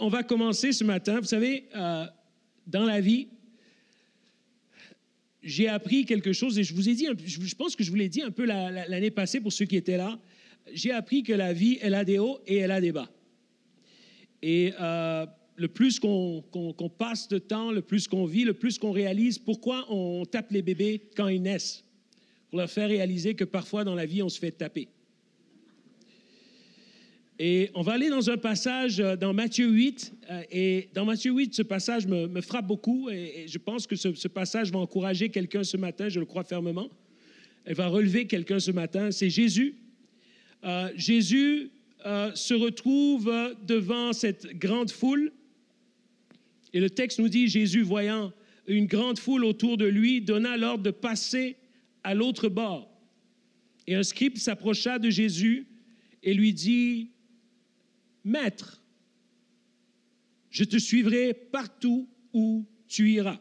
on va commencer ce matin. Vous savez, euh, dans la vie, j'ai appris quelque chose et je vous ai dit, je pense que je vous l'ai dit un peu l'année passée pour ceux qui étaient là. J'ai appris que la vie, elle a des hauts et elle a des bas. Et euh, le plus qu'on passe de temps, le plus qu'on vit, le plus qu'on réalise pourquoi on tape les bébés quand ils naissent? Pour leur faire réaliser que parfois dans la vie, on se fait taper. Et on va aller dans un passage euh, dans Matthieu 8. Euh, et dans Matthieu 8, ce passage me, frappe beaucoup. Et, je pense que ce, passage va encourager quelqu'un ce matin, je le crois fermement. Elle va relever quelqu'un ce matin. C'est Jésus. Euh, Jésus se retrouve devant cette grande foule. Et le texte nous dit, Jésus, voyant une grande foule autour de lui, donna l'ordre de passer à l'autre bord. Et un scribe s'approcha de Jésus et lui dit, Maître, je te suivrai partout où tu iras.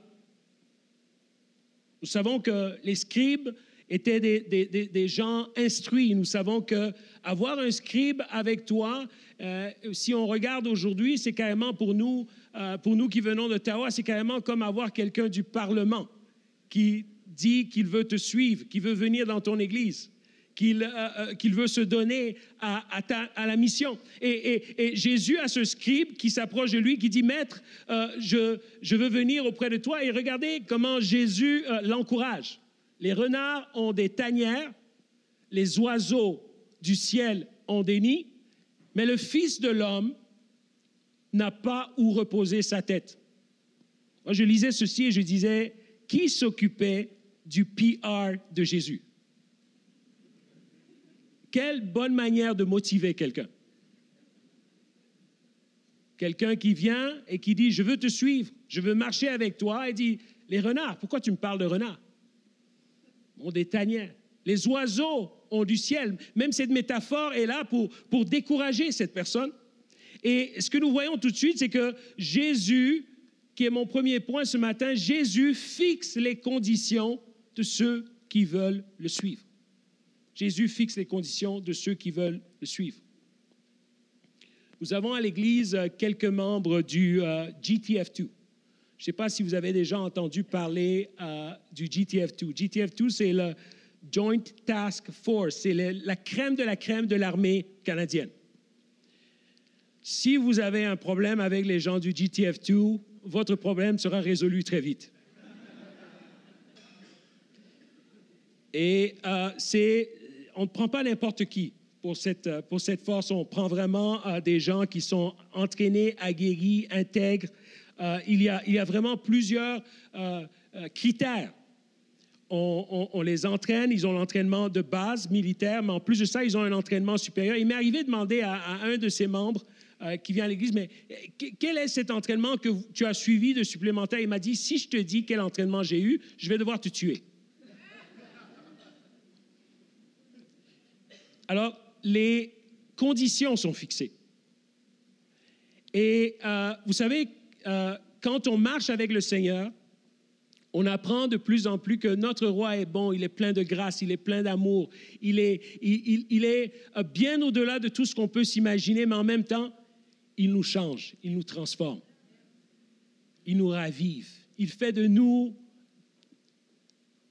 Nous savons que les scribes étaient des, gens instruits. Nous savons que avoir un scribe avec toi, euh, si on regarde aujourd'hui, c'est carrément pour nous, euh, pour nous qui venons d'Ottawa, c'est carrément comme avoir quelqu'un du Parlement qui dit qu'il veut te suivre, qui veut venir dans ton église. Euh, euh, qu'il veut se donner à, la mission. Et, Jésus a ce scribe qui s'approche de lui, qui dit, Maître, euh, je, je, veux venir auprès de toi. Et regardez comment Jésus l'encourage. Les renards ont des tanières, les oiseaux du ciel ont des nids, mais le Fils de l'homme n'a pas où reposer sa tête. Moi, je lisais ceci et je disais, qui s'occupait du PR de Jésus? Quelle bonne manière de motiver quelqu'un. Quelqu'un qui vient et qui dit, je veux te suivre, je veux marcher avec toi, et dit, les renards, pourquoi tu me parles de renards? Ont des tanières. Les oiseaux ont du ciel. Même cette métaphore est là pour, pour décourager cette personne. Et ce que nous voyons tout de suite, c'est que Jésus, qui est mon premier point ce matin, Jésus fixe les conditions de ceux qui veulent le suivre. Jésus fixe les conditions de ceux qui veulent le suivre. Nous avons à l'Église euh, quelques membres du euh, GTF2. Je ne sais pas si vous avez déjà entendu parler euh, du GTF2. GTF2, c'est le Joint Task Force, c'est la crème de la crème de l'armée canadienne. Si vous avez un problème avec les gens du GTF2, votre problème sera résolu très vite. Et c'est on ne prend pas n'importe qui pour cette, euh, pour cette force. On prend vraiment euh, des gens qui sont entraînés, aguerris, intègres. Euh, il, y a, il y a vraiment plusieurs critères. On, les entraîne, ils ont l'entraînement de base militaire, mais en plus de ça, ils ont un entraînement supérieur. Il m'est arrivé de demander à, un de ses membres qui vient à l'Église, mais quel est cet entraînement que tu as suivi de supplémentaire? Il m'a dit, si je te dis quel entraînement j'ai eu, je vais devoir te tuer. Alors, les conditions sont fixées. Et euh, vous savez, euh, quand on marche avec le Seigneur, on apprend de plus en plus que notre roi est bon, il est plein de grâce, il est plein d'amour, il est, il, est euh, bien au-delà de tout ce qu'on peut s'imaginer, mais en même temps, il nous change, il nous transforme, il nous ravive, il fait de nous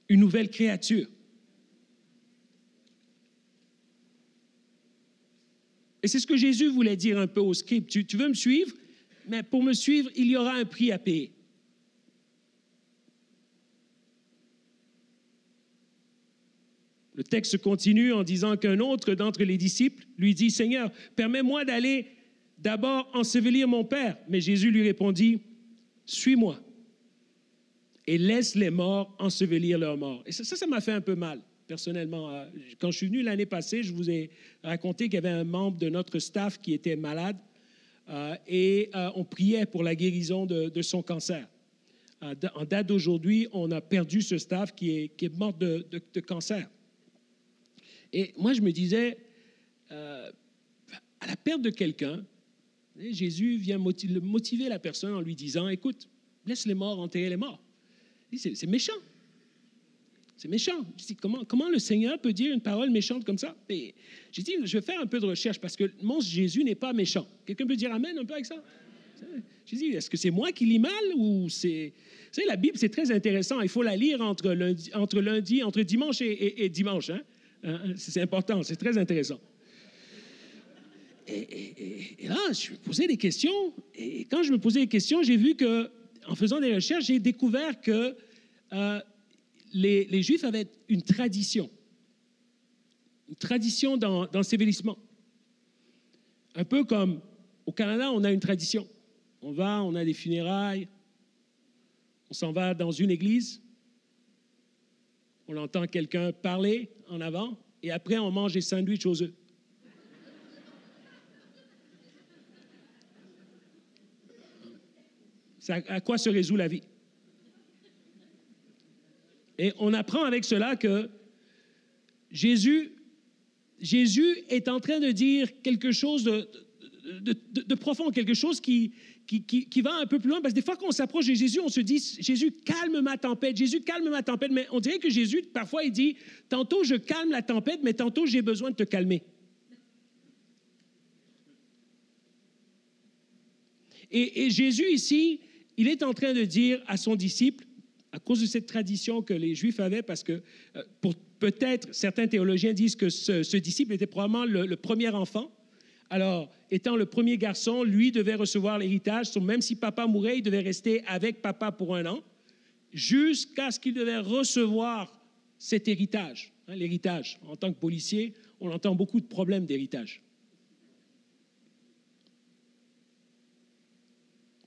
une nouvelle créature. Et c'est ce que Jésus voulait dire un peu au scribe. Tu, veux me suivre, mais pour me suivre, il y aura un prix à payer. Le texte continue en disant qu'un autre d'entre les disciples lui dit, Seigneur, permets-moi d'aller d'abord ensevelir mon Père. Mais Jésus lui répondit, Suis-moi et laisse les morts ensevelir leurs morts. Et ça, ça m'a fait un peu mal personnellement. Euh, quand je suis venu l'année passée, je vous ai raconté qu'il y avait un membre de notre staff qui était malade euh, et euh, on priait pour la guérison de, son cancer. en date d'aujourd'hui, on a perdu ce staff qui est, qui est mort de, cancer. Et moi, je me disais, à la perte de quelqu'un, Jésus vient motiver la personne en lui disant, écoute, laisse les morts enterrer les morts. C'est méchant. C'est méchant. comment, comment le Seigneur peut dire une parole méchante comme ça? J'ai dit, je vais faire un peu de recherche parce que mon Jésus n'est pas méchant. Quelqu'un peut dire Amen un peu avec ça? J'ai dit, est-ce que c'est moi qui lis mal ou c'est... Vous savez, la Bible, c'est très intéressant. Il faut la lire entre lundi, entre, lundi, entre dimanche et, dimanche. Hein? hein? C'est important, c'est très intéressant. Et, là, je me posais des questions. Et quand je me posais des questions, j'ai vu que, en faisant des recherches, j'ai découvert que euh, les, Juifs avaient une tradition. Une tradition dans, dans Un peu comme au Canada, on a une tradition. On va, on a des funérailles, on s'en va dans une église, on entend quelqu'un parler en avant, et après on mange des sandwichs aux œufs. à quoi se résout la vie? Et on apprend avec cela que Jésus, Jésus est en train de dire quelque chose de, profond, quelque chose qui, qui, qui, va un peu plus loin. Parce que des fois, quand on s'approche de Jésus, on se dit, Jésus, calme ma tempête, Jésus, calme ma tempête. Mais on dirait que Jésus, parfois, il dit, tantôt je calme la tempête, mais tantôt j'ai besoin de te calmer. Et, Jésus, ici, il est en train de dire à son disciple, à cause de cette tradition que les Juifs avaient, parce que euh, peut-être certains théologiens disent que ce, disciple était probablement le premier enfant, alors, étant le premier garçon, lui devait recevoir l'héritage. Même si papa mourait, il devait rester avec papa pour un an, jusqu'à ce qu'il devait recevoir cet héritage. Hein, l'héritage, en tant que policier, on entend beaucoup de problèmes d'héritage.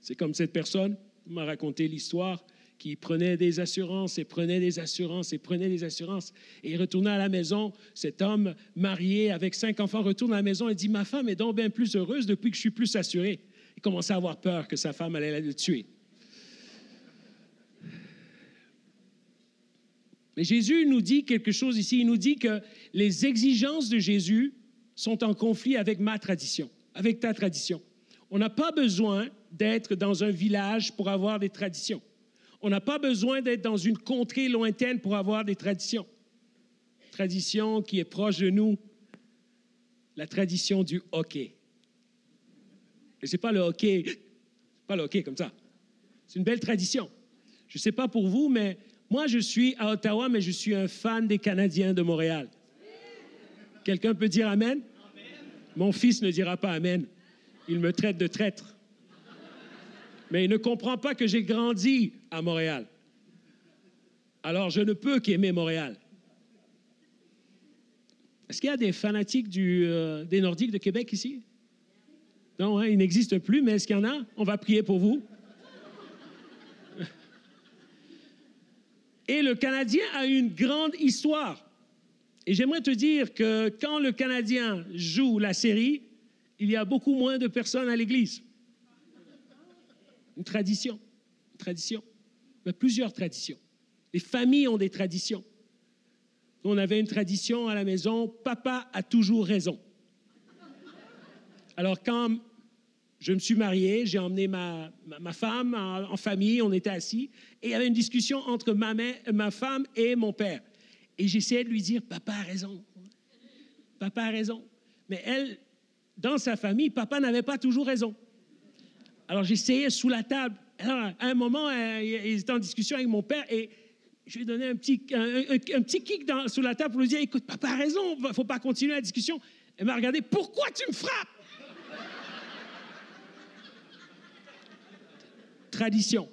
C'est comme cette personne m'a raconté l'histoire qui prenait des assurances et prenait des assurances et prenait des assurances. Et il retournait à la maison. Cet homme marié avec cinq enfants retourne à la maison et dit Ma femme est donc bien plus heureuse depuis que je suis plus assuré. Il commençait à avoir peur que sa femme allait le tuer. Mais Jésus nous dit quelque chose ici. Il nous dit que les exigences de Jésus sont en conflit avec ma tradition, avec ta tradition. On n'a pas besoin d'être dans un village pour avoir des traditions. On n'a pas besoin d'être dans une contrée lointaine pour avoir des traditions. Tradition qui est proche de nous, la tradition du hockey. Et ce n'est pas le hockey, pas le hockey comme ça. C'est une belle tradition. Je ne sais pas pour vous, mais moi, je suis à Ottawa, mais je suis un fan des Canadiens de Montréal. Quelqu'un peut dire Amen? Mon fils ne dira pas Amen. Il me traite de traître mais il ne comprend pas que j'ai grandi à Montréal. Alors je ne peux qu'aimer Montréal. Est-ce qu'il y a des fanatiques euh, des Nordiques de Québec ici? Non, hein, ils n'existent plus, mais est-ce qu'il y en a? On va prier pour vous. Et le Canadien a une grande histoire. Et j'aimerais te dire que quand le Canadien joue la série, il y a beaucoup moins de personnes à l'église une tradition. Une tradition. Plusieurs traditions. Les familles ont des traditions. On avait une tradition à la maison, papa a toujours raison. Alors quand je me suis marié, j'ai emmené ma, ma, femme en, famille, on était assis, et il y avait une discussion entre ma, ma femme et mon père. Et j'essayais de lui dire, papa a raison. Papa a raison. Mais elle, dans sa famille, papa n'avait pas toujours raison. Alors j'essayais sous la table. à un moment, euh, ils étaient en discussion avec mon père et je lui ai donné un petit, un, petit kick dans, sous la table pour lui dire Écoute, papa a raison, il ne faut pas continuer la discussion. Elle m'a regardé Pourquoi tu me frappes? Tradition.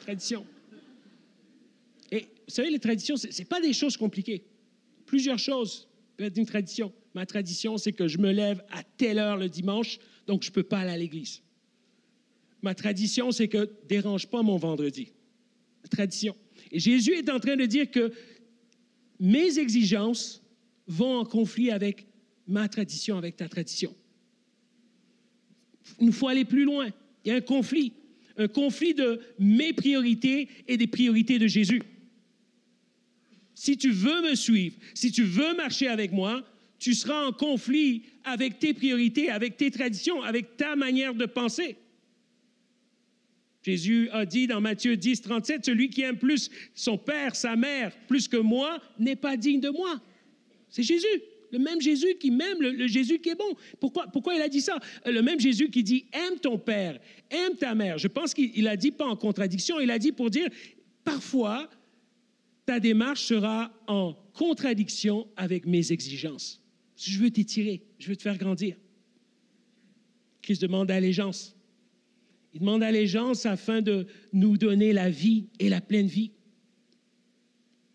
Tradition. Et vous savez, les traditions, ce n'est pas des choses compliquées. Plusieurs choses peuvent être une tradition. Ma tradition, c'est que je me lève à telle heure le dimanche donc je ne peux pas aller à l'église. Ma tradition, c'est que dérange pas mon vendredi. Tradition. Et Jésus est en train de dire que mes exigences vont en conflit avec ma tradition, avec ta tradition. Il faut aller plus loin. Il y a un conflit. Un conflit de mes priorités et des priorités de Jésus. Si tu veux me suivre, si tu veux marcher avec moi, tu seras en conflit avec tes priorités, avec tes traditions, avec ta manière de penser. Jésus a dit dans Matthieu 10, 37, Celui qui aime plus son père, sa mère, plus que moi, n'est pas digne de moi. C'est Jésus. le même Jésus qui m'aime, le, Jésus qui est bon. Pourquoi, pourquoi il a dit ça? Le même Jésus qui dit aime ton père, aime ta mère. Je pense qu'il a dit pas en contradiction, il a dit pour dire parfois ta démarche sera en contradiction avec mes exigences. Je veux t'étirer, je veux te faire grandir. Christ demande allégeance. Il demande allégeance afin de nous donner la vie et la pleine vie.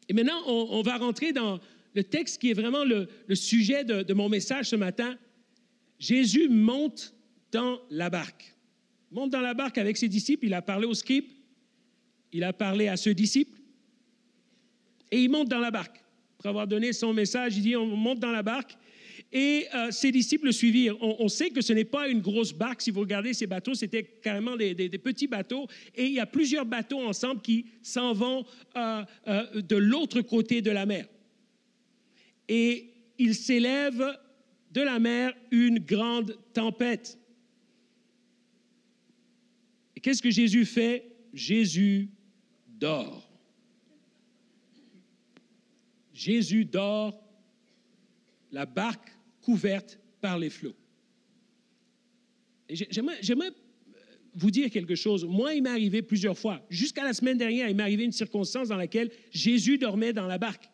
Et maintenant, on, va rentrer dans le texte qui est vraiment le, sujet de, mon message ce matin. Jésus monte dans la barque. Il monte dans la barque avec ses disciples. Il a parlé aux scribes. Il a parlé à ce disciple et il monte dans la barque. Après avoir donné son message, il dit on monte dans la barque. Et euh, ses disciples le suivirent. On, sait que ce n'est pas une grosse barque. Si vous regardez ces bateaux, c'était carrément des, petits bateaux. Et il y a plusieurs bateaux ensemble qui s'en vont euh, euh, de l'autre côté de la mer. Et il s'élève de la mer une grande tempête. Et qu'est-ce que Jésus fait? Jésus dort. Jésus dort, la barque couverte par les flots. J'aimerais vous dire quelque chose. Moi, il m'est arrivé plusieurs fois. Jusqu'à la semaine dernière, il m'est arrivé une circonstance dans laquelle Jésus dormait dans la barque.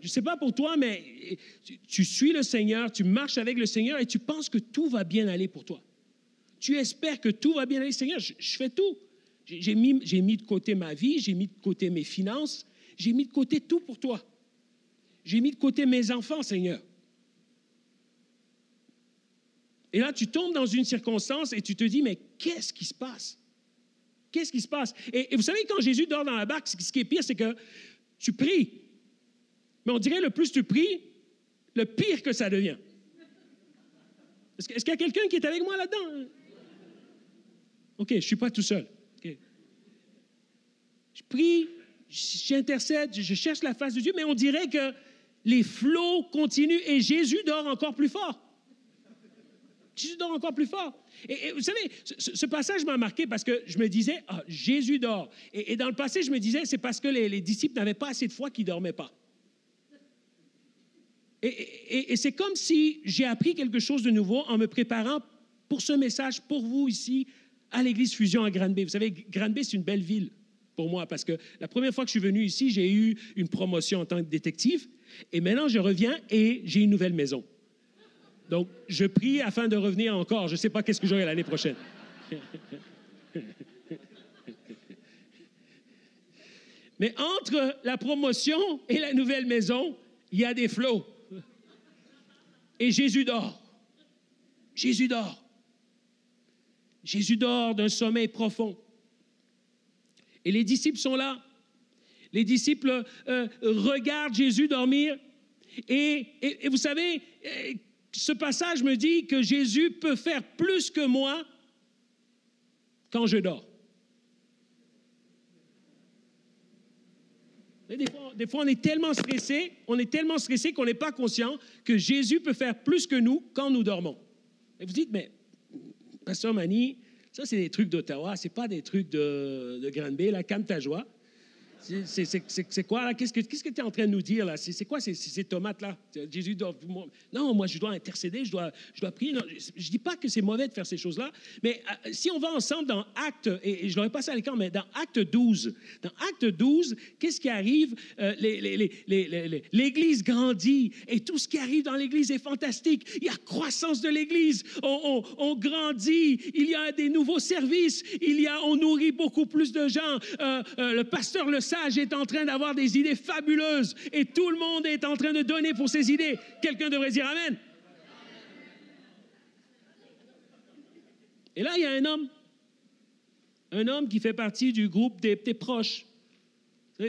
Je ne sais pas pour toi, mais tu, suis le Seigneur, tu marches avec le Seigneur et tu penses que tout va bien aller pour toi. Tu espères que tout va bien aller. Seigneur, je, fais tout. J'ai mis de côté ma vie, j'ai mis de côté mes finances, j'ai mis de côté tout pour toi. J'ai mis de côté mes enfants, Seigneur. Et là, tu tombes dans une circonstance et tu te dis, mais qu'est-ce qui se passe? Qu'est-ce qui se passe? Et, vous savez, quand Jésus dort dans la barque, ce qui est pire, c'est que tu pries. Mais on dirait, le plus tu pries, le pire que ça devient. Est-ce qu'il y a quelqu'un qui est avec moi là-dedans? OK, je ne suis pas tout seul. Je prie, j'intercède, je cherche la face de Dieu, mais on dirait que les flots continuent et Jésus dort encore plus fort. Jésus dort encore plus fort. Et, vous savez, ce, passage m'a marqué parce que je me disais, ah, Jésus dort. Et, dans le passé, je me disais, c'est parce que les, disciples n'avaient pas assez de foi qu'ils ne dormaient pas. Et, c'est comme si j'ai appris quelque chose de nouveau en me préparant pour ce message, pour vous ici, à l'église Fusion à Granby. Vous savez, Granby, c'est une belle ville pour moi, parce que la première fois que je suis venu ici, j'ai eu une promotion en tant que détective, et maintenant je reviens et j'ai une nouvelle maison. Donc, je prie afin de revenir encore. Je ne sais pas qu'est-ce que j'aurai l'année prochaine. Mais entre la promotion et la nouvelle maison, il y a des flots. Et Jésus dort. Jésus dort. Jésus dort d'un sommeil profond. Et les disciples sont là. Les disciples euh, regardent Jésus dormir. Et, vous savez, euh, ce passage me dit que Jésus peut faire plus que moi quand je dors. Des fois, on est tellement stressé, qu'on n'est pas conscient que Jésus peut faire plus que nous quand nous dormons. Et vous dites, mais Pasteur Mani, ça, c'est des trucs d'Ottawa, c'est pas des trucs de, de Granby, la calme. C'est quoi, là? Qu'est-ce que tu es en train de nous dire, là? C'est quoi ces, tomates-là? Jésus doit... Non, moi, je dois intercéder, je dois, je dois prier. je ne dis pas que c'est mauvais de faire ces choses-là, mais euh, si on va ensemble dans Acte, et, je l'aurais passé à l'écran, mais dans Acte 12, dans Acte 12, qu'est-ce qui arrive? Euh, L'Église grandit, et tout ce qui arrive dans l'Église est fantastique. Il y a croissance de l'Église, on, on, grandit, il y a des nouveaux services, il y a, on nourrit beaucoup plus de gens. Euh, le pasteur le sait est en train d'avoir des idées fabuleuses et tout le monde est en train de donner pour ses idées. Quelqu'un devrait dire Amen. Et là, il y a un homme, un homme qui fait partie du groupe des, des proches.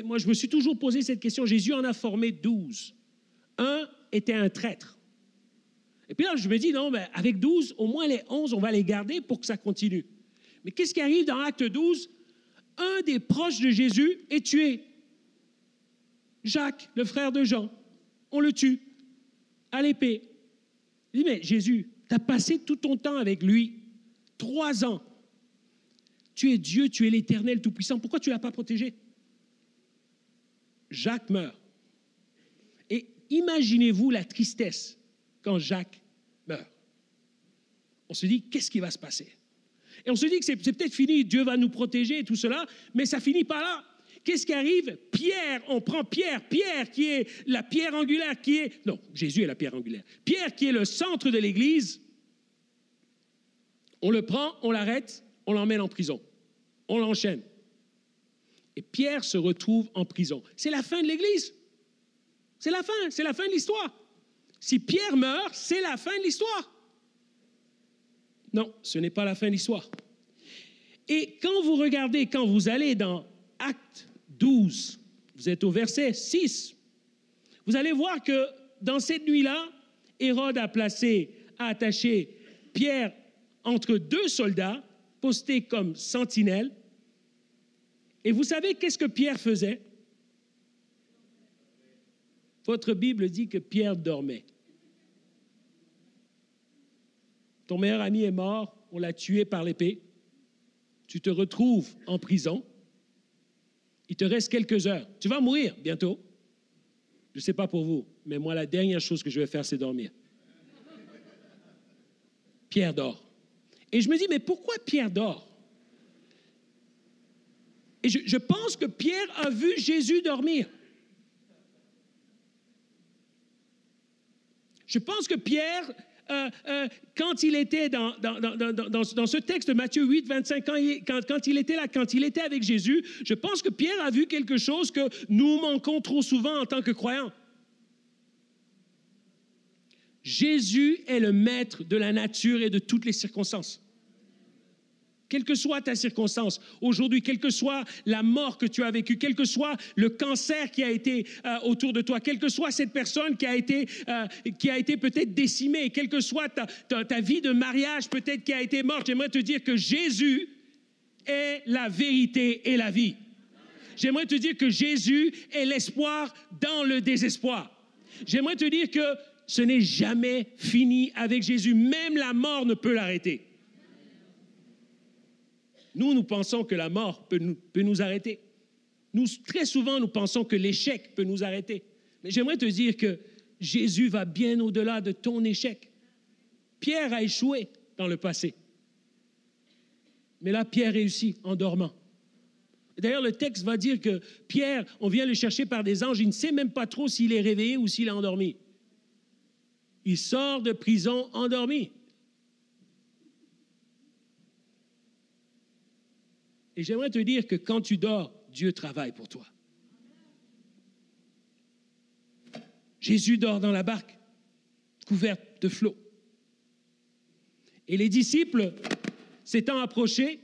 Moi, je me suis toujours posé cette question. Jésus en a formé douze. Un était un traître. Et puis là, je me dis, non, mais avec douze, au moins les onze, on va les garder pour que ça continue. Mais qu'est-ce qui arrive dans l'acte 12 un des proches de Jésus est tué. Jacques, le frère de Jean, on le tue à l'épée. Il dit, mais Jésus, tu as passé tout ton temps avec lui, trois ans. Tu es Dieu, tu es l'Éternel Tout-Puissant. Pourquoi tu ne l'as pas protégé? Jacques meurt. Et imaginez-vous la tristesse quand Jacques meurt. On se dit, qu'est-ce qui va se passer? Et on se dit que c'est peut-être fini, Dieu va nous protéger et tout cela, mais ça finit pas là. Qu'est-ce qui arrive? Pierre, on prend Pierre, Pierre qui est la pierre angulaire, qui est... Non, Jésus est la pierre angulaire. Pierre qui est le centre de l'Église, on le prend, on l'arrête, on l'emmène en prison. On l'enchaîne. Et Pierre se retrouve en prison. C'est la fin de l'Église. C'est la fin, c'est la fin de l'histoire. Si Pierre meurt, c'est la fin de l'histoire. Non, ce n'est pas la fin de l'histoire. Et quand vous regardez, quand vous allez dans Acte 12, vous êtes au verset 6, vous allez voir que dans cette nuit-là, Hérode a placé, a attaché Pierre entre deux soldats postés comme sentinelles. Et vous savez qu'est-ce que Pierre faisait? Votre Bible dit que Pierre dormait. Ton meilleur ami est mort, on l'a tué par l'épée. Tu te retrouves en prison. Il te reste quelques heures. Tu vas mourir bientôt. Je ne sais pas pour vous, mais moi, la dernière chose que je vais faire, c'est dormir. Pierre dort. Et je me dis, mais pourquoi Pierre dort? Et je, pense que Pierre a vu Jésus dormir. Je pense que Pierre, euh, euh, quand il était dans, dans, dans, dans, ce texte de Matthieu 8, 25 ans, quand, quand, il était là, quand il était avec Jésus, je pense que Pierre a vu quelque chose que nous manquons trop souvent en tant que croyants. Jésus est le maître de la nature et de toutes les circonstances. Quelle que soit ta circonstance, aujourd'hui, quelle que soit la mort que tu as vécue, quel que soit le cancer qui a été euh, autour de toi, quelle que soit cette personne qui a été, euh, été peut-être décimée, quelle que soit ta vie de mariage peut-être qui a été morte, j'aimerais te dire que Jésus est la vérité et la vie. J'aimerais te dire que Jésus est l'espoir dans le désespoir. J'aimerais te dire que ce n'est jamais fini avec Jésus. Même la mort ne peut l'arrêter. Nous, nous pensons que la mort peut nous, arrêter. Nous, très souvent, nous pensons que l'échec peut nous arrêter. Mais j'aimerais te dire que Jésus va bien au-delà de ton échec. Pierre a échoué dans le passé. Mais là, Pierre réussit en dormant. D'ailleurs, le texte va dire que Pierre, on vient le chercher par des anges, il ne sait même pas trop s'il est réveillé ou s'il est endormi. Il sort de prison endormi. Et j'aimerais te dire que quand tu dors, Dieu travaille pour toi. Jésus dort dans la barque, couverte de flots. Et les disciples, s'étant approchés,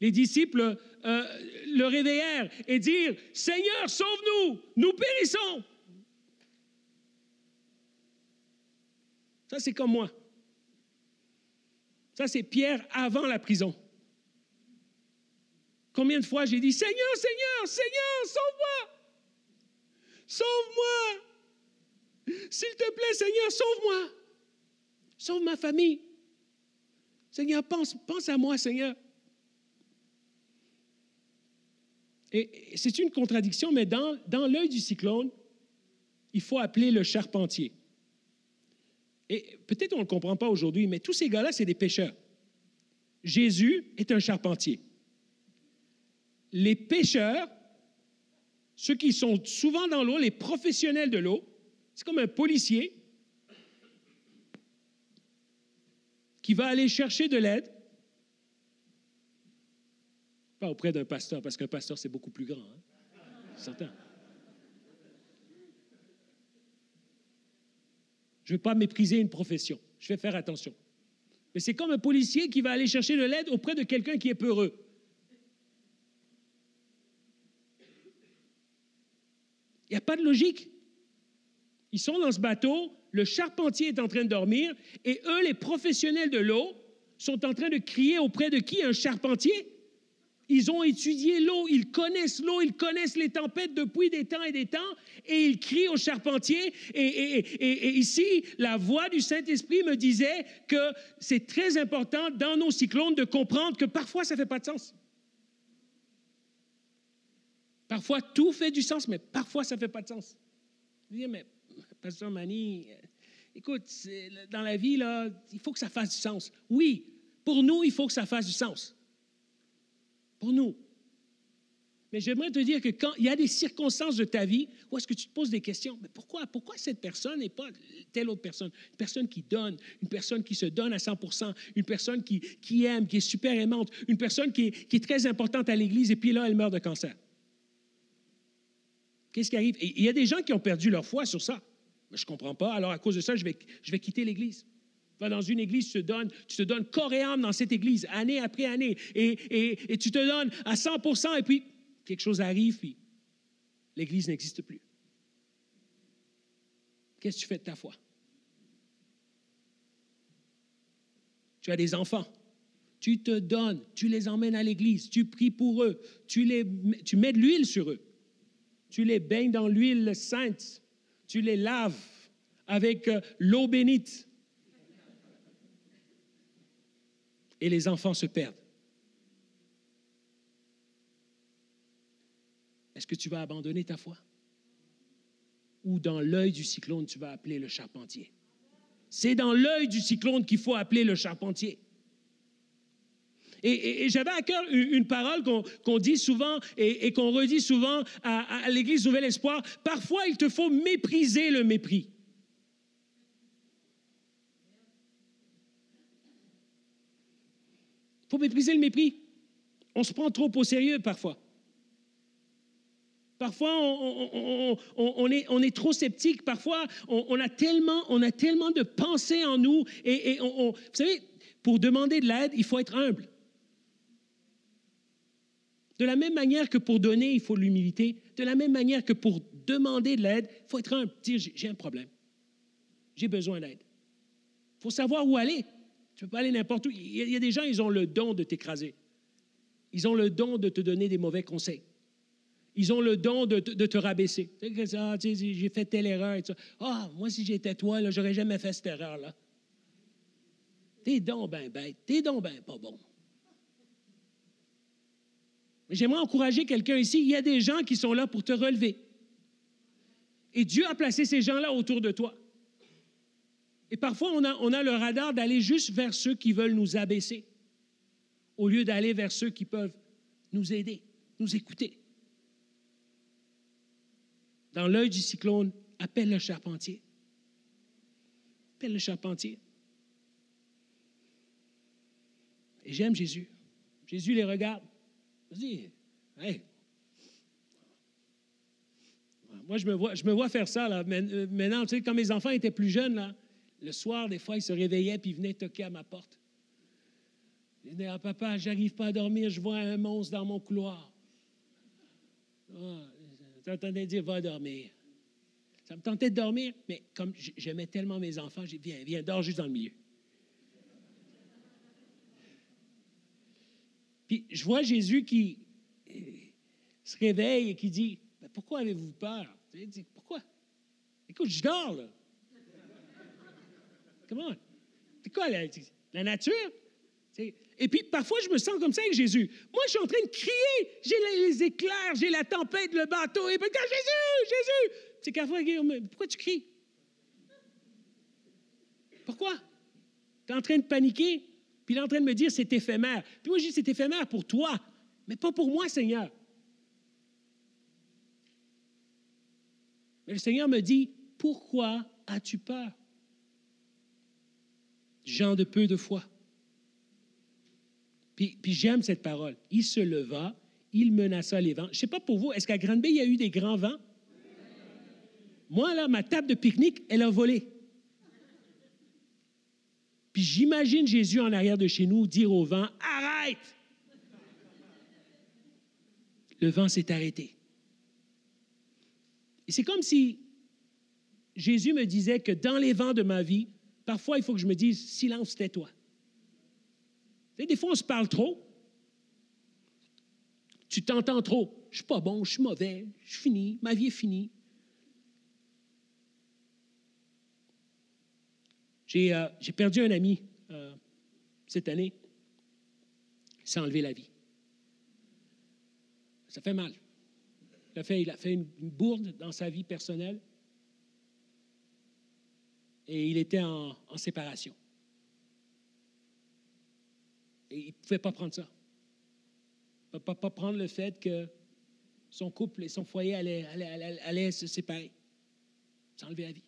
les disciples euh, le réveillèrent et dirent, Seigneur, sauve-nous, nous périssons. Ça, c'est comme moi. Ça, c'est Pierre avant la prison. Combien de fois j'ai dit, Seigneur, Seigneur, Seigneur, sauve-moi. Sauve-moi. S'il te plaît, Seigneur, sauve-moi. Sauve ma famille. Seigneur, pense, pense à moi, Seigneur. Et c'est une contradiction, mais dans, dans l'œil du cyclone, il faut appeler le charpentier. Et peut-être on ne le comprend pas aujourd'hui, mais tous ces gars-là, c'est des pêcheurs. Jésus est un charpentier les pêcheurs, ceux qui sont souvent dans l'eau, les professionnels de l'eau, c'est comme un policier qui va aller chercher de l'aide, pas auprès d'un pasteur, parce qu'un pasteur, c'est beaucoup plus grand. Hein? Je ne veux pas mépriser une profession. Je vais faire attention. Mais c'est comme un policier qui va aller chercher de l'aide auprès de quelqu'un qui est peureux. Il n'y a pas de logique. Ils sont dans ce bateau, le charpentier est en train de dormir, et eux, les professionnels de l'eau, sont en train de crier auprès de qui? Un charpentier? Ils ont étudié l'eau, ils connaissent l'eau, ils connaissent les tempêtes depuis des temps et des temps, et ils crient au charpentier. Et, et ici, la voix du Saint-Esprit me disait que c'est très important dans nos cyclones de comprendre que parfois ça ne fait pas de sens. Parfois, tout fait du sens, mais parfois, ça ne fait pas de sens. Je dis, mais Pasteur Mani, euh, écoute, dans la vie, là, il faut que ça fasse du sens. Oui, pour nous, il faut que ça fasse du sens. Pour nous. Mais j'aimerais te dire que quand il y a des circonstances de ta vie où est-ce que tu te poses des questions, mais pourquoi, pourquoi cette personne et pas telle autre personne? Une personne qui donne, une personne qui se donne à 100% une personne qui, qui aime, qui est super aimante, une personne qui est, qui est très importante à l'Église et puis là, elle meurt de cancer. Qu'est-ce qui arrive? il y a des gens qui ont perdu leur foi sur ça. Je ne comprends pas. Alors, à cause de ça, je vais, je vais quitter l'Église. Va dans une église, tu te donnes, tu te donnes corps et âme dans cette église, année après année, et, et, et tu te donnes à 100% et puis quelque chose arrive, puis l'Église n'existe plus. Qu'est-ce que tu fais de ta foi? Tu as des enfants. Tu te donnes, tu les emmènes à l'Église, tu pries pour eux, tu, les, tu mets de l'huile sur eux, tu les baignes dans l'huile sainte, tu les laves avec euh, l'eau bénite. Et les enfants se perdent. Est-ce que tu vas abandonner ta foi? Ou dans l'œil du cyclone, tu vas appeler le charpentier? C'est dans l'œil du cyclone qu'il faut appeler le charpentier. Et, j'avais à cœur une, parole qu'on dit souvent et, qu'on redit souvent à, l'Église Nouvel Espoir. Parfois, il te faut mépriser le mépris. Il faut mépriser le mépris. On se prend trop au sérieux parfois. Parfois, on, est, trop sceptique. Parfois, on, a tellement, on a tellement de pensées en nous. Et, vous savez, pour demander de l'aide, il faut être humble. De la même manière que pour donner, il faut l'humilité. De la même manière que pour demander de l'aide, il faut être humble. Dire, j'ai un problème. J'ai besoin d'aide. Il faut savoir où aller. Tu ne peux pas aller n'importe où. Il y a des gens, ils ont le don de t'écraser. Ils ont le don de te donner des mauvais conseils. Ils ont le don de, te rabaisser. Ah, j'ai fait telle erreur. Ah, moi, si j'étais toi, je n'aurais jamais fait cette erreur-là. T'es donc ben bête. T'es donc ben pas bon. J'aimerais encourager quelqu'un ici. Il y a des gens qui sont là pour te relever. Et Dieu a placé ces gens-là autour de toi. Et parfois, on a, on a le radar d'aller juste vers ceux qui veulent nous abaisser, au lieu d'aller vers ceux qui peuvent nous aider, nous écouter dans l'œil du cyclone, appelle le charpentier. Appelle le charpentier. Et j'aime Jésus. Jésus les regarde. Dis, hey. Moi, je me, vois, faire ça. Là. Euh, maintenant, tu sais, quand mes enfants étaient plus jeunes, là, le soir, des fois, ils se réveillaient puis ils venaient toquer à ma porte. Ils disaient, ah, papa, j'arrive pas à dormir, je vois un monstre dans mon couloir. Ah, J'entendais dire, va dormir. Ça me tentait de dormir, mais comme j'aimais tellement mes enfants, j'ai dit, viens, viens, dors juste dans le milieu. Puis je vois Jésus qui euh, se réveille et qui dit, pourquoi avez-vous peur? Il dit, pourquoi? Écoute, je dors, là. Comment? C'est quoi la, la nature? Et puis, parfois, je me sens comme ça avec Jésus. Moi, je suis en train de crier. J'ai les éclairs, j'ai la tempête, le bateau. Et puis, Jésus, Jésus! C'est parfois, pourquoi tu cries? Pourquoi? Tu es en train de paniquer, puis il est en train de me dire c'est éphémère. Puis moi, je dis c'est éphémère pour toi, mais pas pour moi, Seigneur. Mais le Seigneur me dit pourquoi as-tu peur? Jean de peu de foi. Puis, j'aime cette parole. Il se leva, il menaça les vents. Je ne sais pas pour vous, est-ce qu'à Grande-Bay, il y a eu des grands vents? Moi, là, ma table de pique-nique, elle a volé. Puis j'imagine Jésus en arrière de chez nous dire au vent, arrête! Le vent s'est arrêté. Et c'est comme si Jésus me disait que dans les vents de ma vie, parfois il faut que je me dise, silence, tais-toi des fois, on se parle trop. Tu t'entends trop. Je suis pas bon, je suis mauvais, je suis fini, ma vie est finie. J'ai euh, perdu un ami euh, cette année. Il s'est enlevé la vie. Ça fait mal. Il a fait, une, bourde dans sa vie personnelle. et il était en, séparation. Et il ne pouvait pas prendre ça. Il ne pouvait pas prendre le fait que son couple et son foyer allaient, allaient, allaient se séparer, la vie.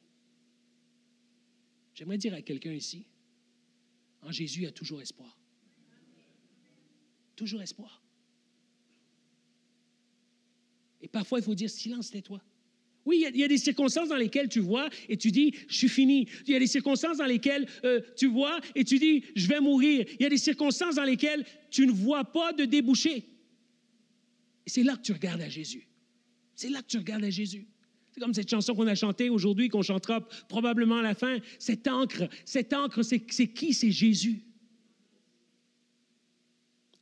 J'aimerais dire à quelqu'un ici, en Jésus, il y a toujours espoir. Toujours espoir. Et parfois, il faut dire silence, tais-toi. Oui, il y, a, des circonstances dans lesquelles tu vois et tu dis, je suis fini. Il y a des circonstances dans lesquelles euh, tu vois et tu dis, je vais mourir. Il y a des circonstances dans lesquelles tu ne vois pas de débouché. Et c'est là que tu regardes à Jésus. C'est là que tu regardes à Jésus. Comme cette chanson qu'on a chantée aujourd'hui, qu'on chantera probablement à la fin. Cette encre, cette encre, c'est qui? C'est Jésus.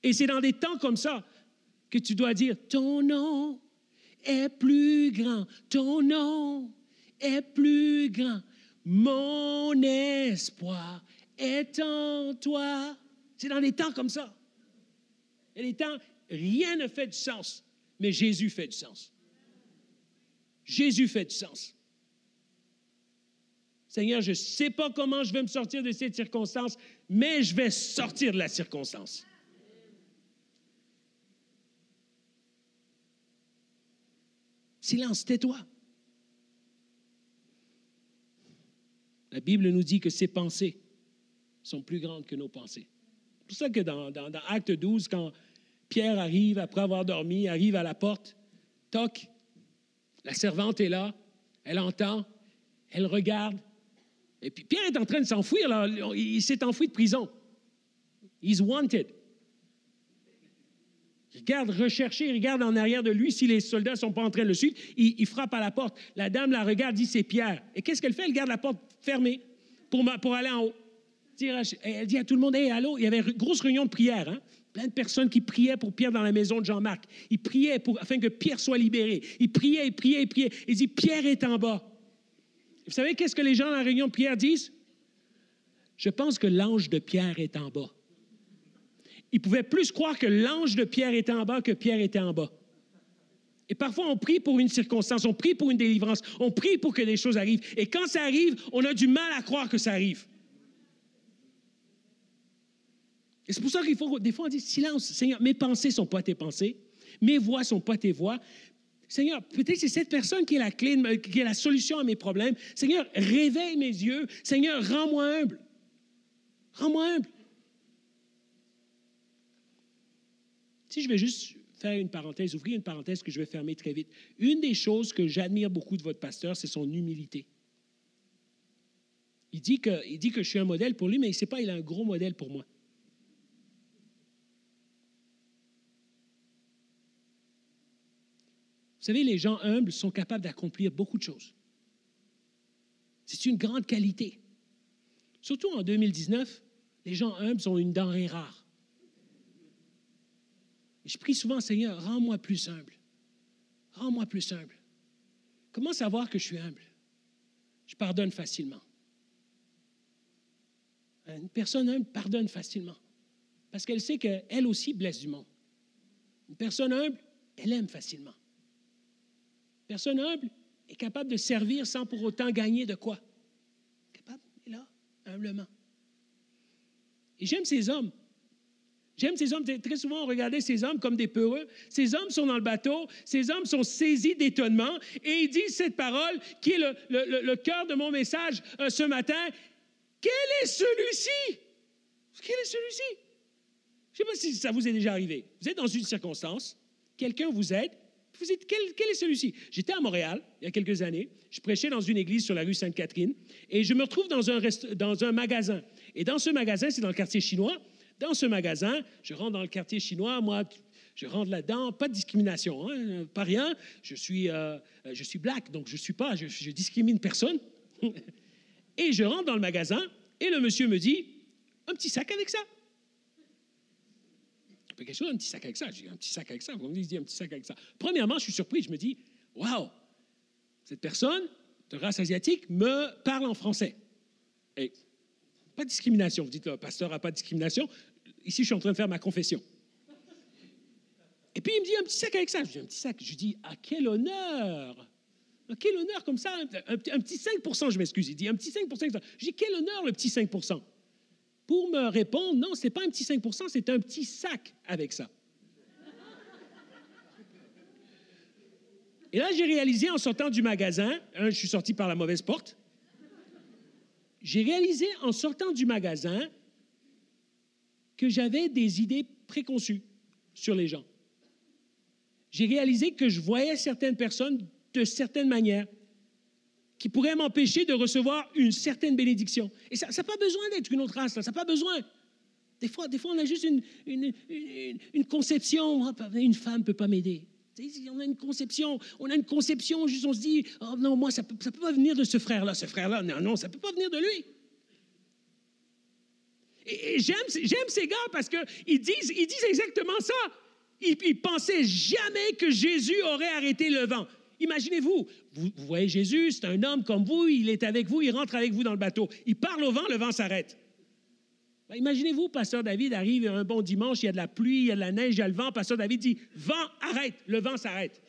Et c'est dans des temps comme ça que tu dois dire, ton nom est plus grand, ton nom est plus grand, mon espoir est en toi. C'est dans des temps comme ça. Et les temps, rien ne fait du sens, mais Jésus fait du sens. Jésus fait du sens. Seigneur, je ne sais pas comment je vais me sortir de cette circonstance, mais je vais sortir de la circonstance. Silence, tais-toi. La Bible nous dit que ses pensées sont plus grandes que nos pensées. C'est pour ça que dans, dans, Acte 12, quand Pierre arrive, après avoir dormi, arrive à la porte, toc, la servante est là, elle entend, elle regarde. Et puis Pierre est en train de s'enfuir, là. il s'est enfui de prison. He's wanted. Il regarde rechercher, il regarde en arrière de lui si les soldats ne sont pas en train de le suivre. Il, frappe à la porte. La dame la regarde, dit c'est Pierre. Et qu'est-ce qu'elle fait? Elle garde la porte fermée pour, pour aller en haut. Elle dit à tout le monde, hé, allô, il y avait une grosse réunion de prière. Hein? Plein de personnes qui priaient pour Pierre dans la maison de Jean-Marc. Ils priaient pour, afin que Pierre soit libéré. Ils priaient, ils priaient, ils priaient. Il dit, Pierre est en bas. Vous savez qu'est-ce que les gens dans la réunion de Pierre disent? Je pense que l'ange de Pierre est en bas ils pouvaient plus croire que l'ange de Pierre était en bas que Pierre était en bas. Et parfois, on prie pour une circonstance, on prie pour une délivrance, on prie pour que des choses arrivent. Et quand ça arrive, on a du mal à croire que ça arrive. Et c'est pour ça qu'il faut, des fois, on dit silence, Seigneur, mes pensées ne sont pas tes pensées, mes voix ne sont pas tes voix. Seigneur, peut-être c'est cette personne qui est la clé, qui est la solution à mes problèmes. Seigneur, réveille mes yeux. Seigneur, rends-moi humble. Rends-moi humble. Si je vais juste faire une parenthèse, ouvrir une parenthèse que je vais fermer très vite. Une des choses que j'admire beaucoup de votre pasteur, c'est son humilité. Il dit, que, il dit que je suis un modèle pour lui, mais il ne sait pas, il a un gros modèle pour moi. Savez, les gens humbles sont capables d'accomplir beaucoup de choses. C'est une grande qualité. Surtout en 2019, les gens humbles sont une denrée rare je prie souvent, Seigneur, rends-moi plus humble. Rends-moi plus humble. Comment savoir que je suis humble? Je pardonne facilement. Une personne humble pardonne facilement parce qu'elle sait qu'elle aussi blesse du monde. Une personne humble, elle aime facilement. Personne humble est capable de servir sans pour autant gagner de quoi? Capable, et là, humblement. Et j'aime ces hommes J'aime ces hommes. Très souvent, on regardait ces hommes comme des peureux. Ces hommes sont dans le bateau. Ces hommes sont saisis d'étonnement. Et ils disent cette parole qui est le, cœur de mon message euh, ce matin. Quel est celui-ci? Quel est celui-ci? Je ne sais pas si ça vous est déjà arrivé. Vous êtes dans une circonstance, quelqu'un vous aide, vous quel, est celui-ci? J'étais à Montréal il y a quelques années, je prêchais dans une église sur la rue Sainte-Catherine et je me retrouve dans un, dans un magasin. Et dans ce magasin, c'est dans le quartier chinois, dans ce magasin, je rentre dans le quartier chinois, moi, je rentre là-dedans, pas de discrimination, hein, pas rien. Je suis, euh, je suis black, donc je suis pas, je, je discrimine personne. et je rentre dans le magasin et le monsieur me dit, un petit sac avec ça. Quelque chose, un petit sac avec ça. J'ai un petit sac avec ça. Vous me dites un petit sac avec ça. Premièrement, je suis surpris. Je me dis, waouh, cette personne de race asiatique me parle en français. Et pas de discrimination. Vous dites, le pasteur n'a pas de discrimination. Ici, je suis en train de faire ma confession. Et puis, il me dit un petit sac avec ça. Je dis, un petit sac. Je dis, à quel honneur? Quel honneur comme ça, un, petit 5% je m'excuse, il dit un petit 5% J'ai quel honneur le petit 5 Pour me répondre, non, ce n'est pas un petit 5 c'est un petit sac avec ça. Et là, j'ai réalisé en sortant du magasin, je suis sorti par la mauvaise porte, j'ai réalisé en sortant du magasin que j'avais des idées préconçues sur les gens. J'ai réalisé que je voyais certaines personnes de certaines manières qui pourraient m'empêcher de recevoir une certaine bénédiction. Et ça n'a pas besoin d'être une autre race, ça n'a pas besoin. Des fois, des fois, on a juste une, une, conception, une femme ne peut pas m'aider. On a une conception, on a une conception, juste on se dit, oh non, moi, ça ne peut, pas venir de ce frère-là, ce frère-là, non, non, ça ne peut pas venir de lui. Et, j'aime, ces gars parce qu'ils disent, ils disent exactement ça. Ils, ne pensaient jamais que Jésus aurait arrêté le vent. Imaginez-vous, vous, voyez Jésus, c'est un homme comme vous, il est avec vous, il rentre avec vous dans le bateau. Il parle au vent, le vent s'arrête. Ben, imaginez-vous, Pasteur David arrive un bon dimanche, il y a de la pluie, il y a de la neige, il y a le vent. Pasteur David dit Vent, arrête, le vent s'arrête.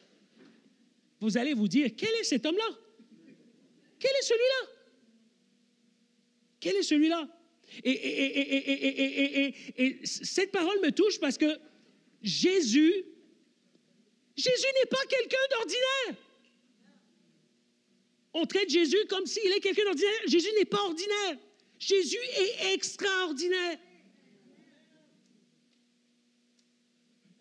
Vous allez vous dire Quel est cet homme-là Quel est celui-là Quel est celui-là et, cette parole me touche parce que Jésus, Jésus n'est pas quelqu'un d'ordinaire. On traite Jésus comme s'il est quelqu'un d'ordinaire. Jésus n'est pas ordinaire. Jésus est extraordinaire.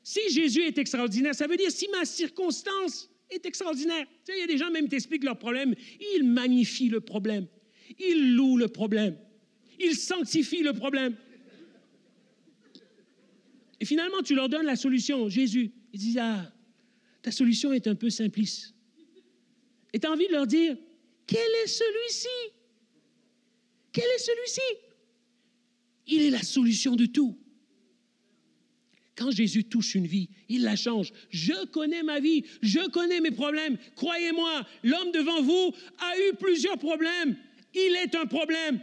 Si Jésus est extraordinaire, ça veut dire si ma circonstance est extraordinaire. Tu sais, il y a des gens même t'expliquent leur problème. Ils magnifient le problème. Ils louent le problème. Ils sanctifient le problème. Et finalement, tu leur donnes la solution, Jésus. Ils disent, ah, ta solution est un peu simpliste. Et tu as envie de leur dire, quel est celui-ci? Quel est celui-ci? Il est la solution de tout. Quand Jésus touche une vie, il la change. Je connais ma vie, je connais mes problèmes. Croyez-moi, l'homme devant vous a eu plusieurs problèmes. Il est un problème.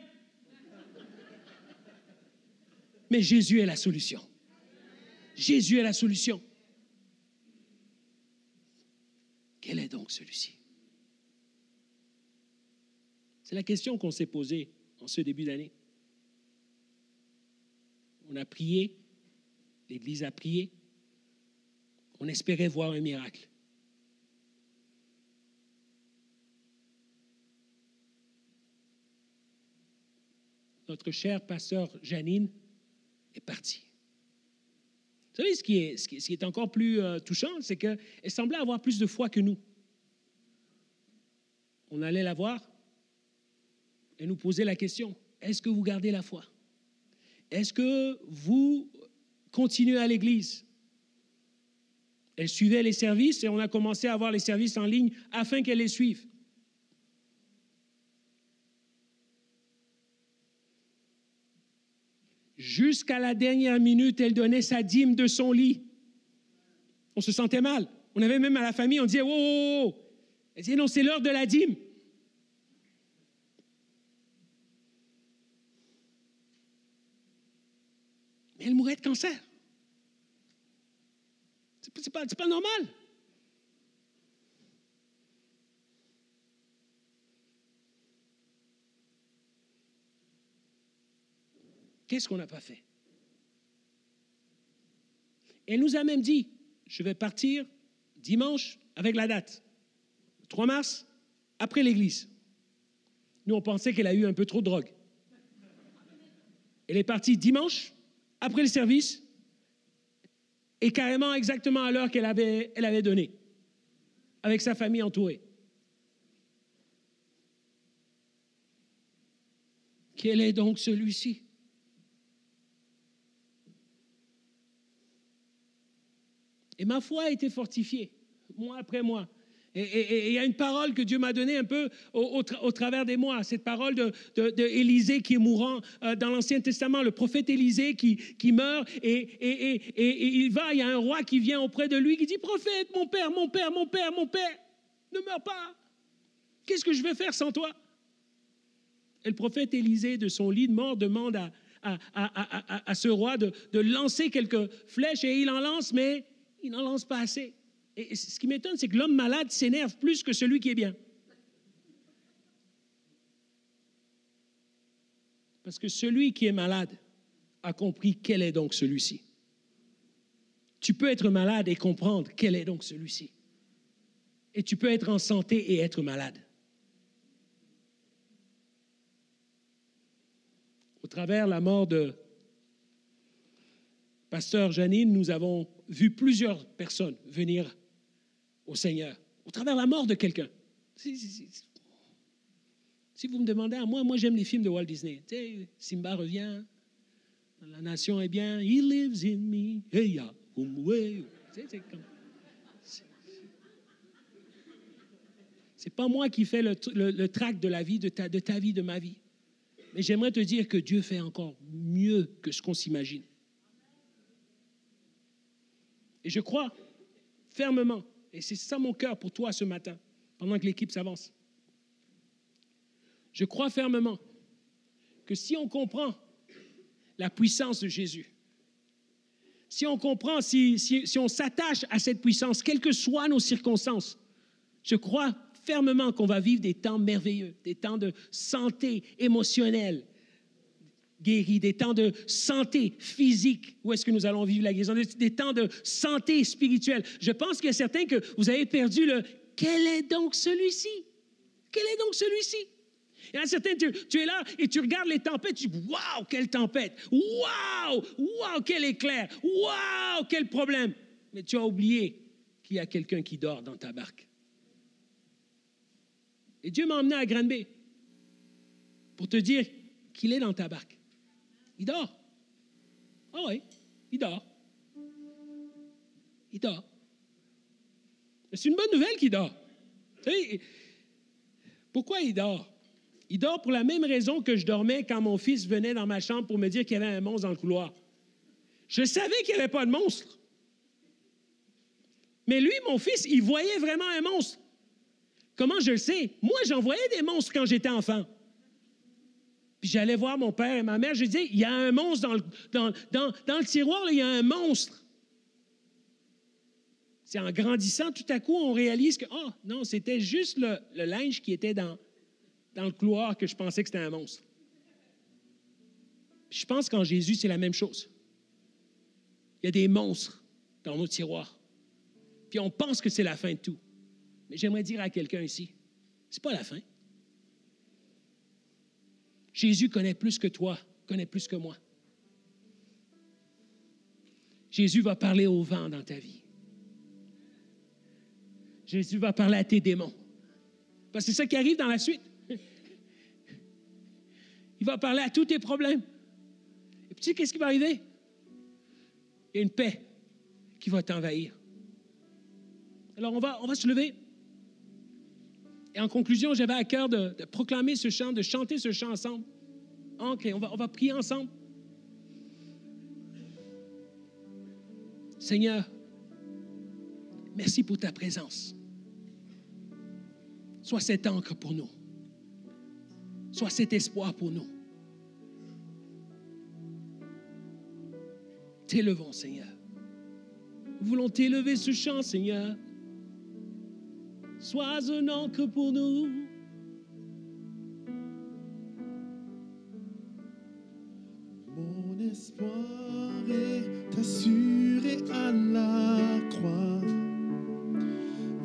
Mais Jésus est la solution. Jésus est la solution. Quel est donc celui-ci? C'est la question qu'on s'est posée en ce début d'année. On a prié, l'Église a prié, on espérait voir un miracle. Notre cher pasteur Janine est partie. Vous savez, ce qui est, encore plus euh, touchant, c'est qu'elle semblait avoir plus de foi que nous. On allait la voir, et nous poser la question, est-ce que vous gardez la foi? Est-ce que vous continuez à l'église? Elle suivait les services et on a commencé à avoir les services en ligne afin qu'elle les suive. Jusqu'à la dernière minute, elle donnait sa dîme de son lit. On se sentait mal. On avait même à la famille, on disait, oh, oh, oh. Elle disait, non, c'est l'heure de la dîme. elle mourait de cancer. C'est pas, pas normal. Qu'est-ce qu'on n'a pas fait Elle nous a même dit, je vais partir dimanche avec la date, 3 mars, après l'église. Nous, on pensait qu'elle a eu un peu trop de drogue. Elle est partie dimanche après le service et carrément exactement à l'heure qu'elle avait, avait donnée, avec sa famille entourée. Quel est donc celui-ci? Et ma foi a été fortifiée, mois après mois. Et il y a une parole que Dieu m'a donnée un peu au, travers des mois, cette parole de, qui est mourant euh, dans l'Ancien Testament, le prophète Élisée qui, meurt et, il va, il y a un roi qui vient auprès de lui qui dit, prophète, mon père, mon père, mon père, mon père, ne meurs pas. Qu'est-ce que je vais faire sans toi? Et le prophète Élisée, de son lit de mort, demande à, ce roi de lancer quelques flèches et il en lance, mais il n'en lance pas assez. Et ce qui m'étonne, c'est que l'homme malade s'énerve plus que celui qui est bien. Parce que celui qui est malade a compris quel est donc celui-ci. Tu peux être malade et comprendre quel est donc celui-ci. Et tu peux être en santé et être malade. Au travers la mort de Pasteur Janine, nous avons vu plusieurs personnes venir au Seigneur, au travers la mort de quelqu'un. Si, vous me demandez à moi, moi j'aime les films de Walt Disney. Tu sais, Simba revient, la nation est bien, He lives in me, hey ya, c'est comme... C'est pas moi qui fais le, le, de la vie, de ta, de ta vie, de ma vie. Mais j'aimerais te dire que Dieu fait encore mieux que ce qu'on s'imagine. Et je crois fermement, et c'est ça mon cœur pour toi ce matin, pendant que l'équipe s'avance. Je crois fermement que si on comprend la puissance de Jésus, si on comprend, si, si, on s'attache à cette puissance, quelles que soient nos circonstances, je crois fermement qu'on va vivre des temps merveilleux, des temps de santé émotionnelle, guéri, des temps de santé physique, où est-ce que nous allons vivre la guérison, des, temps de santé spirituelle. Je pense qu'il y a certains que vous avez perdu le quel est donc celui-ci? Quel est donc celui-ci? Il y en a certains, tu, tu, es là et tu regardes les tempêtes, tu dis Waouh, quelle tempête! Waouh! Waouh, quel éclair! Waouh, quel problème! Mais tu as oublié qu'il y a quelqu'un qui dort dans ta barque. Et Dieu m'a emmené à Granby pour te dire qu'il est dans ta barque. Il dort. Ah oui, il dort. Il dort. C'est une bonne nouvelle qu'il dort. pourquoi il dort? Il dort pour la même raison que je dormais quand mon fils venait dans ma chambre pour me dire qu'il y avait un monstre dans le couloir. Je savais qu'il n'y avait pas de monstre. Mais lui, mon fils, il voyait vraiment un monstre. Comment je le sais? Moi, j'en voyais des monstres quand j'étais enfant. Puis j'allais voir mon père et ma mère, je disais, il y a un monstre dans le, tiroir, il y a un monstre. C'est en grandissant, tout à coup, on réalise que, oh non, c'était juste le, le, linge qui était dans, dans le couloir que je pensais que c'était un monstre. Puis je pense qu'en Jésus, c'est la même chose. Il y a des monstres dans nos tiroirs. Puis on pense que c'est la fin de tout. Mais j'aimerais dire à quelqu'un ici, c'est pas la fin. Jésus connaît plus que toi, connaît plus que moi. Jésus va parler au vent dans ta vie. Jésus va parler à tes démons. Parce que c'est ça qui arrive dans la suite. Il va parler à tous tes problèmes. Et puis tu sais, qu'est-ce qui va arriver? Il y a une paix qui va t'envahir. Alors on va, on va se lever. Et en conclusion, j'avais à cœur de, proclamer ce chant, de chanter ce chant ensemble. OK, on va, on va prier ensemble. Seigneur, merci pour ta présence. Sois cet encre pour nous. Sois cet espoir pour nous. T'élevons, Seigneur. Nous voulons t'élever ce chant, Seigneur. Sois un encre pour nous. Mon espoir est assuré à la croix.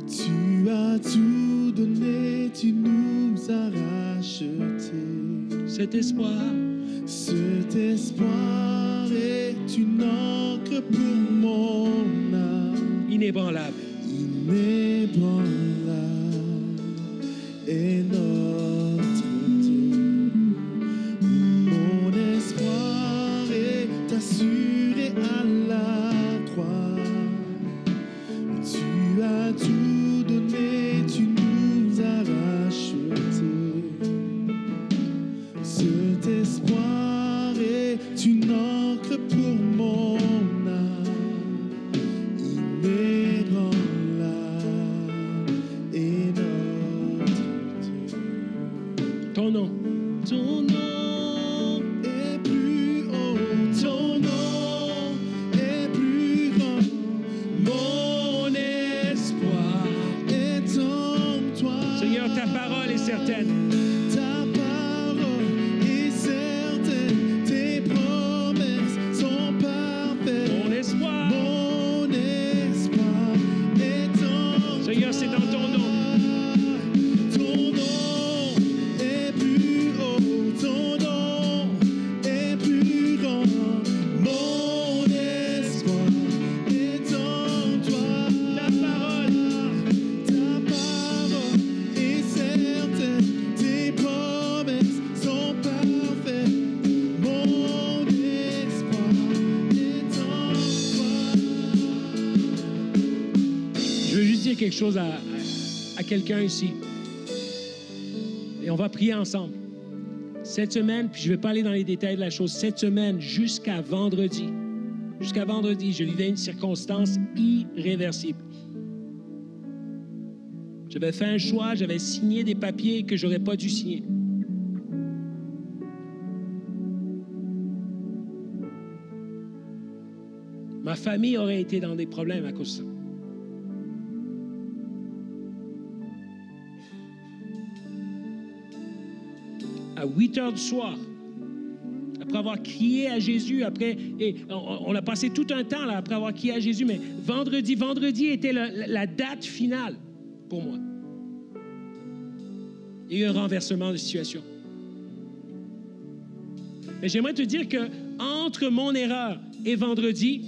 Tu as tout donné, tu nous as rachetés. Cet espoir, cet espoir est une encre pour mon âme. Inébranlable. Inébranlable. Et chose à, quelqu'un ici. Et on va prier ensemble. Cette semaine, puis je ne vais pas aller dans les détails de la chose, cette semaine jusqu'à vendredi, jusqu'à vendredi, je vivais une circonstance irréversible. J'avais fait un choix, j'avais signé des papiers que j'aurais pas dû signer. Ma famille aurait été dans des problèmes à cause de ça. À 8 heures du soir, après avoir crié à Jésus, après, et on, a passé tout un temps là, après avoir crié à Jésus, mais vendredi, vendredi était la, la- la date finale pour moi. Il y a eu un renversement de situation. Mais j'aimerais te dire que entre mon erreur et vendredi,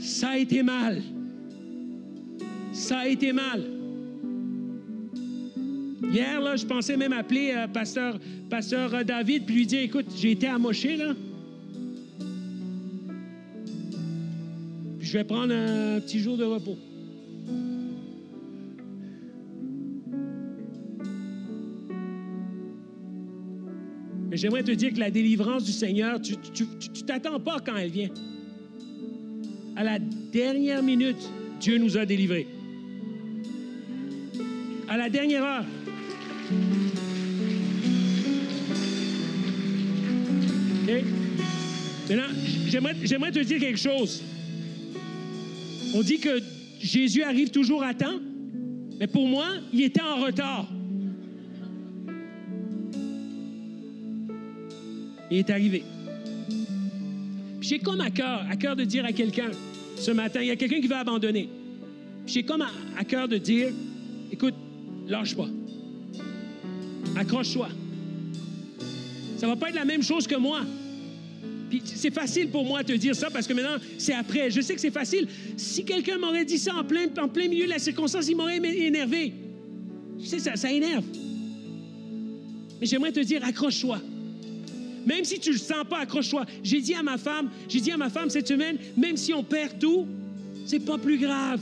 ça a été mal. Ça a été mal. Hier, là, je pensais même appeler euh, pasteur, pasteur euh, David puis lui dire écoute, j'ai été amoché, là. Puis je vais prendre un petit jour de repos. Mais j'aimerais te dire que la délivrance du Seigneur, tu tu t'attends pas quand elle vient. À la dernière minute, Dieu nous a délivrés. À la dernière heure. Maintenant, j'aimerais, j'aimerais te dire quelque chose. On dit que Jésus arrive toujours à temps, mais pour moi, il était en retard. Il est arrivé. Puis j'ai comme à cœur, à cœur de dire à quelqu'un ce matin, il y a quelqu'un qui va abandonner. Puis j'ai comme à, à cœur de dire, écoute, lâche pas. Accroche-toi. Ça va pas être la même chose que moi. Puis c'est facile pour moi de te dire ça parce que maintenant, c'est après. Je sais que c'est facile. Si quelqu'un m'aurait dit ça en plein, milieu de la circonstance, il m'aurait énervé. Tu sais, ça, ça énerve. Mais j'aimerais te dire, accroche-toi. Même si tu le sens pas, accroche-toi. J'ai dit à ma femme, j'ai dit à ma femme cette semaine, même si on perd tout, c'est pas plus grave.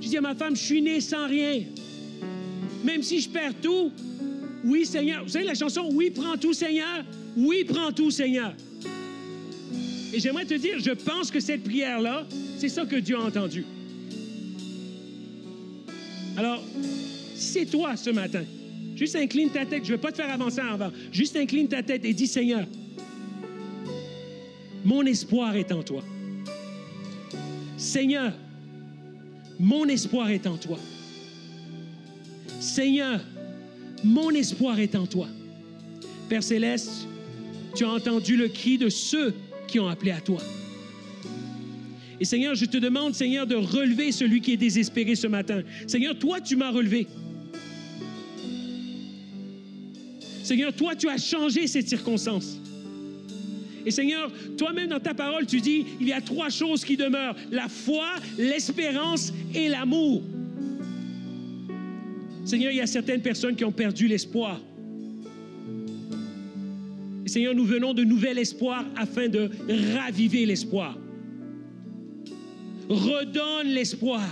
J'ai dit à ma femme, je suis né sans rien. Même si je perds tout, oui Seigneur. Vous savez la chanson, oui prends tout Seigneur, oui prends tout Seigneur. Et j'aimerais te dire, je pense que cette prière-là, c'est ça que Dieu a entendu. Alors, c'est toi ce matin, juste incline ta tête, je ne vais pas te faire avancer en avant, juste incline ta tête et dis Seigneur, mon espoir est en toi. Seigneur, mon espoir est en toi. Seigneur, mon espoir est en toi. Père céleste, tu as entendu le cri de ceux qui ont appelé à toi. Et Seigneur, je te demande, Seigneur, de relever celui qui est désespéré ce matin. Seigneur, toi, tu m'as relevé. Seigneur, toi, tu as changé cette circonstance. Et Seigneur, toi-même dans ta parole, tu dis, il y a trois choses qui demeurent, la foi, l'espérance et l'amour. Seigneur, il y a certaines personnes qui ont perdu l'espoir. Seigneur, nous venons de nouvel espoir afin de raviver l'espoir. Redonne l'espoir.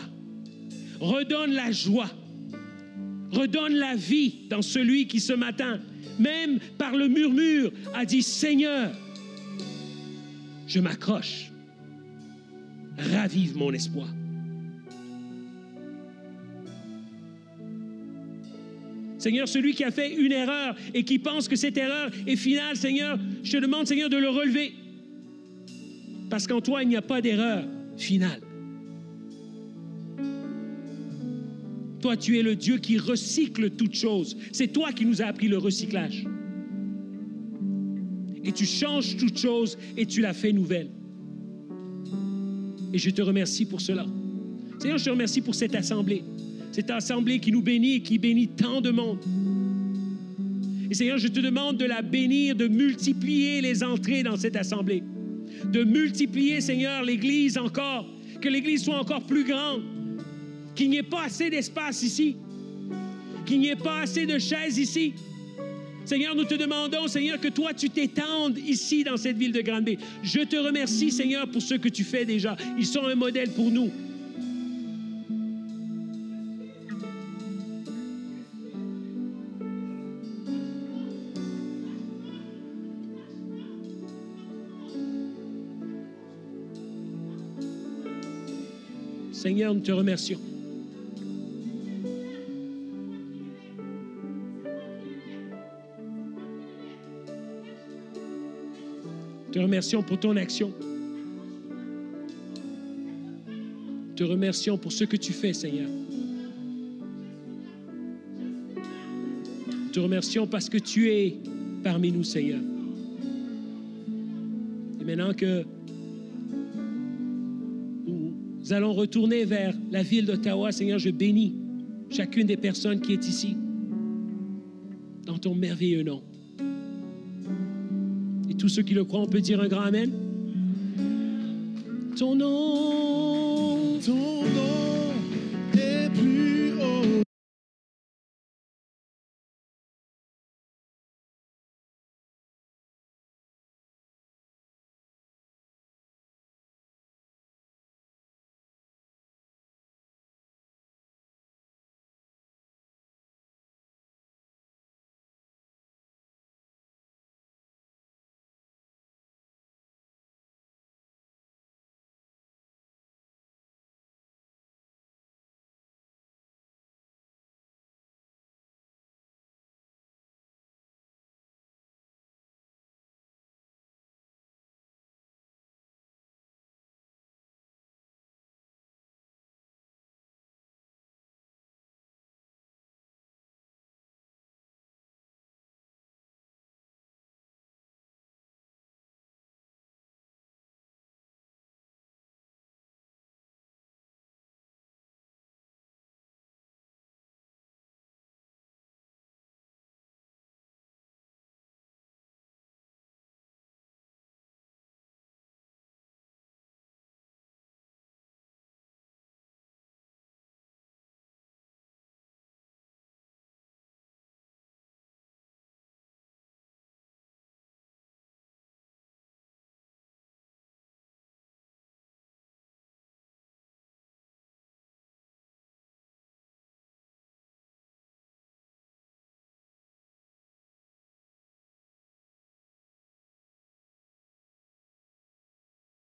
Redonne la joie. Redonne la vie dans celui qui ce matin, même par le murmure, a dit, Seigneur, je m'accroche. Ravive mon espoir. Seigneur, celui qui a fait une erreur et qui pense que cette erreur est finale, Seigneur, je te demande, Seigneur, de le relever. Parce qu'en toi, il n'y a pas d'erreur finale. Toi, tu es le Dieu qui recycle toutes choses. C'est toi qui nous as appris le recyclage. Et tu changes toutes choses et tu la fais nouvelle. Et je te remercie pour cela. Seigneur, je te remercie pour cette assemblée. Cette assemblée qui nous bénit et qui bénit tant de monde. Et Seigneur, je te demande de la bénir, de multiplier les entrées dans cette assemblée. De multiplier, Seigneur, l'Église encore. Que l'Église soit encore plus grande. Qu'il n'y ait pas assez d'espace ici. Qu'il n'y ait pas assez de chaises ici. Seigneur, nous te demandons, Seigneur, que toi, tu t'étendes ici dans cette ville de Grande-Bay. Je te remercie, Seigneur, pour ce que tu fais déjà. Ils sont un modèle pour nous. Seigneur, nous te remercions. Te remercions pour ton action. Te remercions pour ce que tu fais, Seigneur. Te remercions parce que tu es parmi nous, Seigneur. Et maintenant que nous allons retourner vers la ville d'Ottawa, Seigneur, je bénis chacune des personnes qui est ici dans ton merveilleux nom. Et tous ceux qui le croient, on peut dire un grand Amen. Ton nom